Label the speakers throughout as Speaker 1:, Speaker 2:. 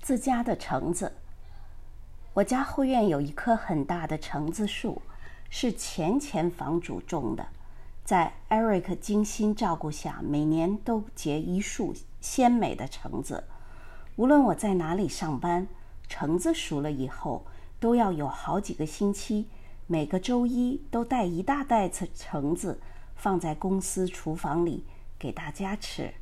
Speaker 1: 自家的橙子。我家后院有一棵很大的橙子树，是前前房主种的，在 Eric 精心照顾下，每年都结一束鲜美的橙子。无论我在哪里上班，橙子熟了以后，都要有好几个星期，每个周一都带一大袋子橙子放在公司厨房里给大家吃。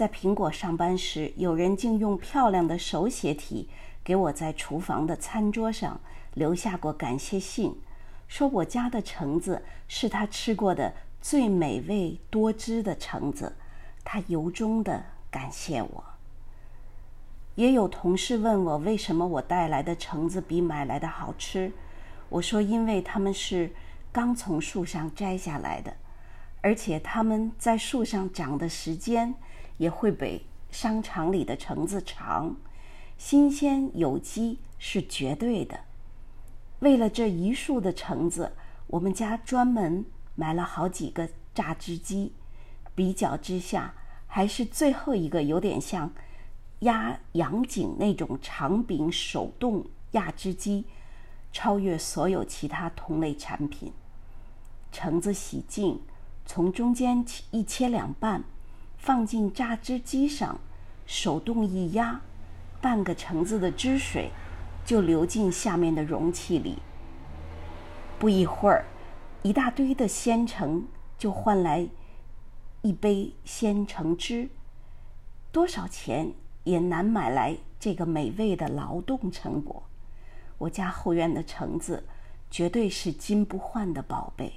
Speaker 1: 在苹果上班时，有人竟用漂亮的手写体给我在厨房的餐桌上留下过感谢信，说我家的橙子是他吃过的最美味多汁的橙子，他由衷的感谢我。也有同事问我为什么我带来的橙子比买来的好吃，我说因为他们是刚从树上摘下来的，而且他们在树上长的时间。也会比商场里的橙子长，新鲜有机是绝对的。为了这一束的橙子，我们家专门买了好几个榨汁机。比较之下，还是最后一个有点像压羊颈那种长柄手动压汁机，超越所有其他同类产品。橙子洗净，从中间一切两半。放进榨汁机上，手动一压，半个橙子的汁水就流进下面的容器里。不一会儿，一大堆的鲜橙就换来一杯鲜橙汁。多少钱也难买来这个美味的劳动成果。我家后院的橙子绝对是金不换的宝贝。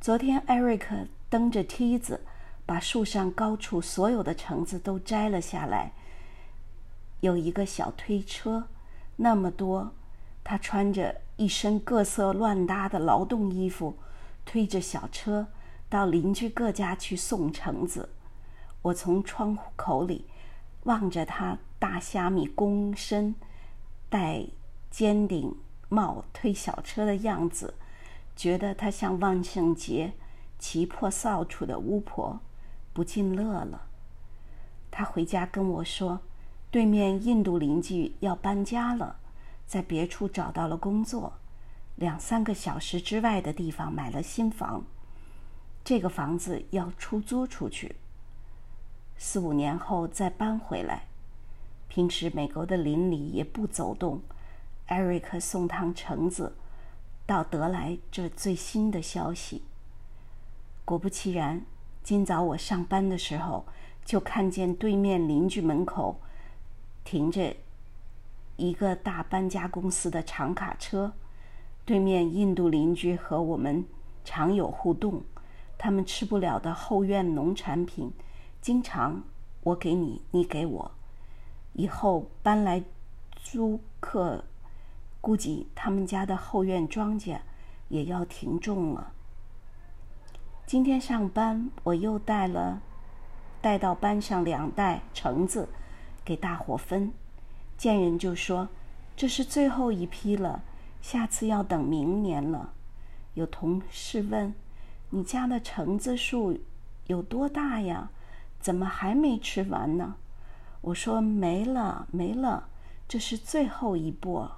Speaker 1: 昨天，艾瑞克蹬着梯子。把树上高处所有的橙子都摘了下来。有一个小推车，那么多。他穿着一身各色乱搭的劳动衣服，推着小车到邻居各家去送橙子。我从窗户口里望着他大虾米躬身、戴尖顶帽推小车的样子，觉得他像万圣节骑破扫帚的巫婆。不禁乐了。他回家跟我说，对面印度邻居要搬家了，在别处找到了工作，两三个小时之外的地方买了新房，这个房子要出租出去，四五年后再搬回来。平时美国的邻里也不走动。艾瑞克送趟橙子，到得来这最新的消息。果不其然。今早我上班的时候，就看见对面邻居门口停着一个大搬家公司的长卡车。对面印度邻居和我们常有互动，他们吃不了的后院农产品，经常我给你，你给我。以后搬来租客，估计他们家的后院庄稼也要停种了。今天上班，我又带了带到班上两袋橙子给大伙分。见人就说这是最后一批了，下次要等明年了。有同事问：“你家的橙子树有多大呀？怎么还没吃完呢？”我说：“没了，没了，这是最后一波。”